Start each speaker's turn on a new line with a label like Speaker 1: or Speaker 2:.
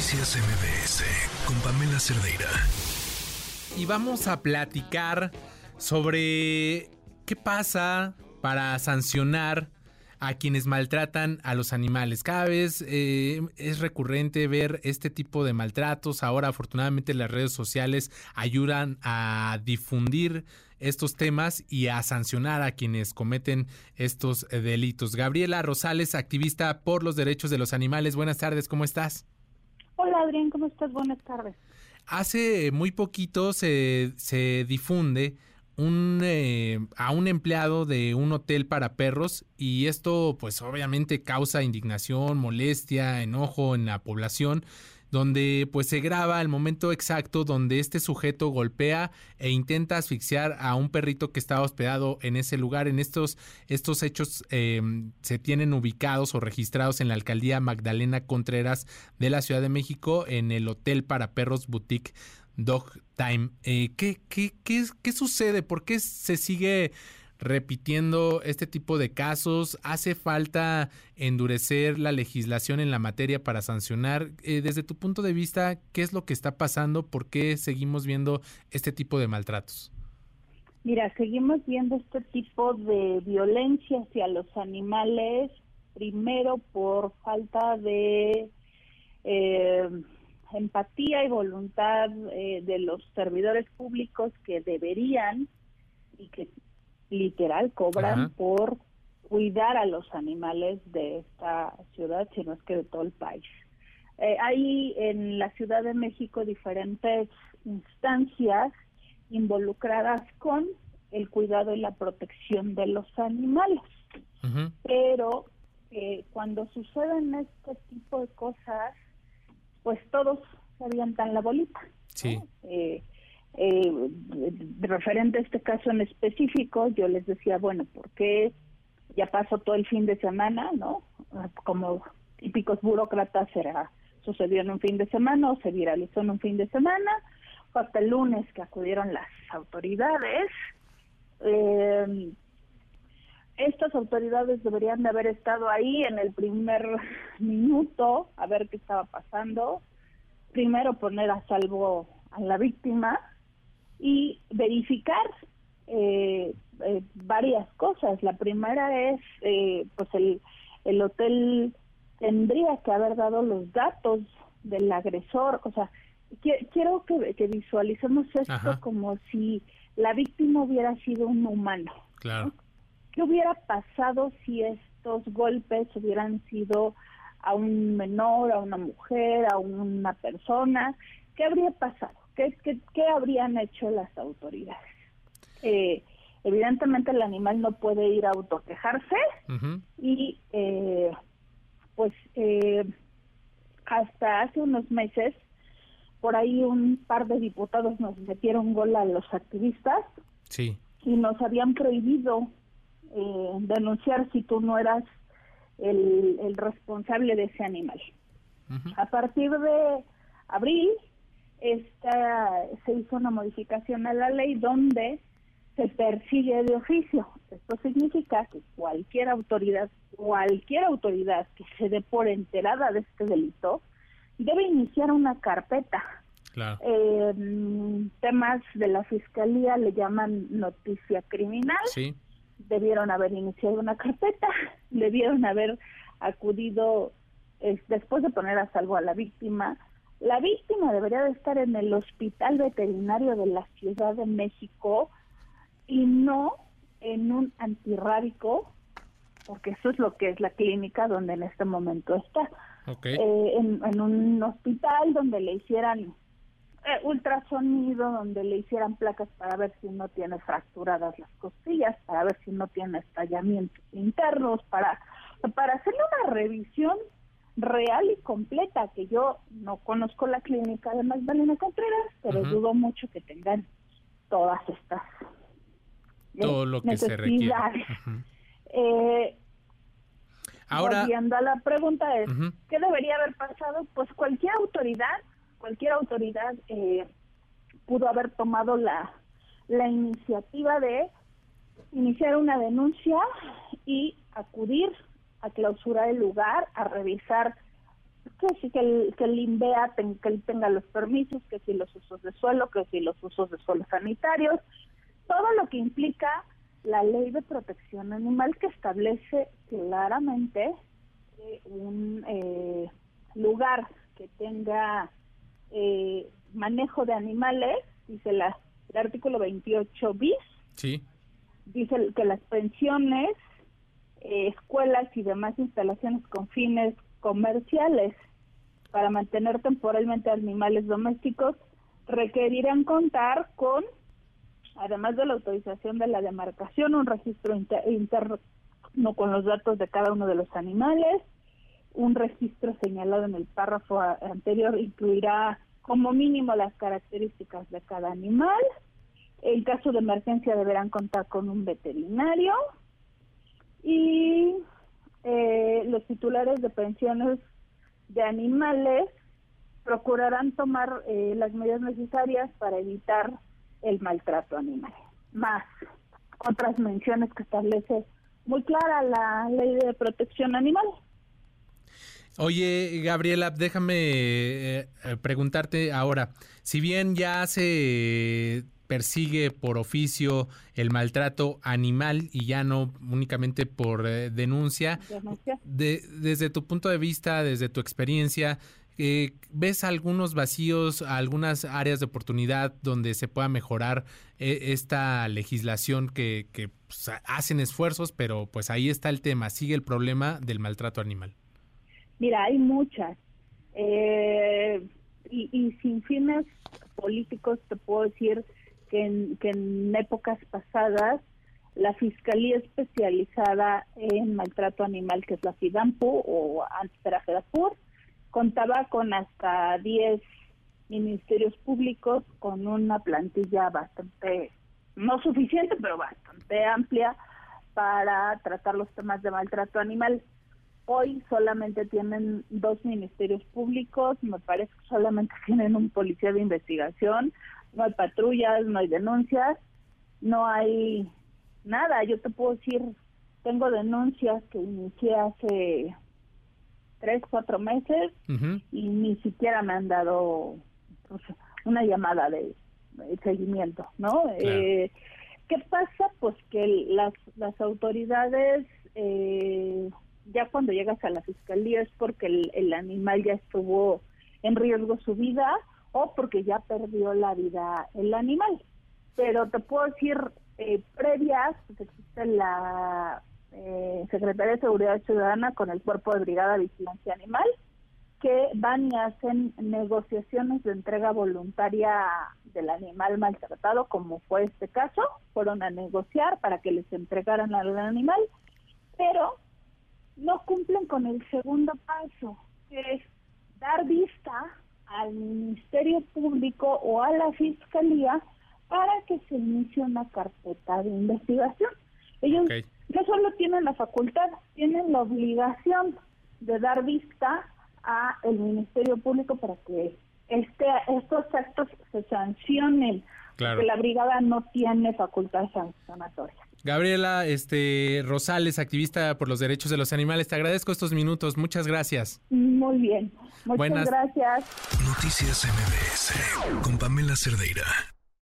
Speaker 1: Noticias MBS con Pamela Cerdeira.
Speaker 2: Y vamos a platicar sobre qué pasa para sancionar a quienes maltratan a los animales. Cada vez eh, es recurrente ver este tipo de maltratos. Ahora afortunadamente las redes sociales ayudan a difundir estos temas y a sancionar a quienes cometen estos eh, delitos. Gabriela Rosales, activista por los derechos de los animales. Buenas tardes, ¿cómo estás?
Speaker 3: Hola Adrián, ¿cómo estás? Buenas tardes.
Speaker 2: Hace muy poquito se, se difunde un, eh, a un empleado de un hotel para perros y esto pues obviamente causa indignación, molestia, enojo en la población donde pues se graba el momento exacto donde este sujeto golpea e intenta asfixiar a un perrito que estaba hospedado en ese lugar. En estos, estos hechos em, se tienen ubicados o registrados en la alcaldía Magdalena Contreras de la Ciudad de México en el Hotel para Perros Boutique Dog Time. Eh, ¿qué, qué, qué, ¿Qué sucede? ¿Por qué se sigue repitiendo este tipo de casos? ¿Hace falta endurecer la legislación en la materia para sancionar? Eh, desde tu punto de vista, ¿qué es lo que está pasando? ¿Por qué seguimos viendo este tipo de maltratos?
Speaker 3: Mira, seguimos viendo este tipo de violencia hacia los animales, primero por falta de eh, empatía y voluntad eh, de los servidores públicos que deberían y que literal cobran por cuidar a los animales de esta ciudad, sino es que de todo el país. Eh, hay en la Ciudad de México diferentes instancias involucradas con el cuidado y la protección de los animales. Pero eh, cuando suceden este tipo de cosas, pues todos se avientan la bolita.
Speaker 2: Sí.
Speaker 3: Eh, eh, referente a este caso en específico, yo les decía, bueno, porque ya pasó todo el fin de semana, ¿no? Como típicos burócratas será sucedió en un fin de semana o se viralizó en un fin de semana, fue hasta el lunes que acudieron las autoridades. Eh, estas autoridades deberían de haber estado ahí en el primer minuto a ver qué estaba pasando. Primero poner a salvo a la víctima y verificar eh, eh, varias cosas. La primera es, eh, pues el, el hotel tendría que haber dado los datos del agresor. O sea, quiero que, que visualicemos esto como si la víctima hubiera sido un humano.
Speaker 2: Claro.
Speaker 3: ¿Qué hubiera pasado si estos golpes hubieran sido a un menor, a una mujer, a una persona? ¿Qué habría pasado? ¿Qué, qué, habrían hecho las autoridades? Eh, evidentemente el animal no puede ir a autoquejarse y eh, pues eh, hasta hace unos meses por ahí un par de diputados nos metieron gol a los activistas
Speaker 2: sí.
Speaker 3: y nos habían prohibido eh, denunciar si tú no eras el, el responsable de ese animal. A partir de abril esta, se hizo una modificación a la ley donde se persigue de oficio. Esto significa que cualquier autoridad, cualquier autoridad que se dé por enterada de este delito, debe iniciar una carpeta.
Speaker 2: Eh,
Speaker 3: temas de la fiscalía le llaman noticia criminal.
Speaker 2: Sí
Speaker 3: debieron haber iniciado una carpeta, debieron haber acudido después de poner a salvo a la víctima. La víctima debería de estar en el hospital veterinario de la Ciudad de México y no en un antirrábico, porque eso es lo que es la clínica donde en este momento está.
Speaker 2: Eh,
Speaker 3: en un hospital donde le hicieran eh, ultrasonido donde le hicieran placas para ver si no tiene fracturadas las costillas, para ver si no tiene estallamientos internos, para, para hacerle una revisión real y completa, que yo no conozco la clínica de Magdalena Contreras, pero dudo mucho que tengan todas estas
Speaker 2: todo lo que se requiere.
Speaker 3: Eh,
Speaker 2: Ahora,
Speaker 3: volviendo a la pregunta es, ¿qué debería haber pasado? Pues cualquier autoridad cualquier autoridad eh, pudo haber tomado la, la iniciativa de iniciar una denuncia y acudir a clausurar el lugar, a revisar que si que el, que el INVEA que él tenga los permisos, que si los usos de suelo, que si los usos de suelos sanitarios, todo lo que implica la ley de protección animal que establece claramente que un eh, lugar que tenga eh, manejo de animales, dice la, el artículo 28 bis,
Speaker 2: sí.
Speaker 3: dice que las pensiones, eh, escuelas y demás instalaciones con fines comerciales para mantener temporalmente animales domésticos requerirán contar con, además de la autorización de la demarcación, un registro interno con los datos de cada uno de los animales, un registro señalado en el párrafo anterior incluirá como mínimo las características de cada animal. En caso de emergencia deberán contar con un veterinario y eh, los titulares de pensiones de animales procurarán tomar eh, las medidas necesarias para evitar el maltrato animal. Más otras menciones que establece muy clara la ley de protección animal.
Speaker 2: Oye, Gabriela, déjame eh, preguntarte ahora, si bien ya se persigue por oficio el maltrato animal y ya no únicamente por eh, denuncia. De, desde tu punto de vista, desde tu experiencia, eh, ¿ves algunos vacíos, algunas áreas de oportunidad donde se pueda mejorar eh, esta legislación que, que pues, hacen esfuerzos, pero pues ahí está el tema, sigue el problema del maltrato animal?
Speaker 3: Mira, hay muchas. y, y sin fines políticos te puedo decir que en, épocas pasadas la Fiscalía Especializada en Maltrato Animal, que es la FIDAMPU o antes era FEDAPUR, contaba con hasta 10 ministerios públicos con una plantilla bastante, no suficiente, pero bastante amplia para tratar los temas de maltrato animal. Hoy solamente tienen dos ministerios públicos, me parece que solamente tienen un policía de investigación, no hay patrullas, no hay denuncias, no hay nada. Yo te puedo decir, tengo denuncias que inicié hace tres, cuatro meses y ni siquiera me han dado pues, una llamada de, seguimiento, ¿no? Eh, ¿Qué pasa? Pues que las, las autoridades, eh, ya cuando llegas a la fiscalía es porque el, el animal ya estuvo en riesgo su vida o porque ya perdió la vida el animal. Pero te puedo decir, eh, previas, pues existe la eh, Secretaría de Seguridad Ciudadana con el Cuerpo de Brigada Vigilancia Animal, que van y hacen negociaciones de entrega voluntaria del animal maltratado, como fue este caso, fueron a negociar para que les entregaran al animal, pero no cumplen con el segundo paso, que es dar vista al Ministerio Público o a la Fiscalía para que se inicie una carpeta de investigación. Ellos no solo tienen la facultad, tienen la obligación de dar vista a el Ministerio Público para que este estos actos se sancionen, claro. la brigada no tiene facultad sancionatoria.
Speaker 2: Gabriela este Rosales, activista por los derechos de los animales, te agradezco estos minutos. Muchas gracias.
Speaker 3: Muy bien. Muchas gracias.
Speaker 1: Noticias MBS con Pamela Cerdeira.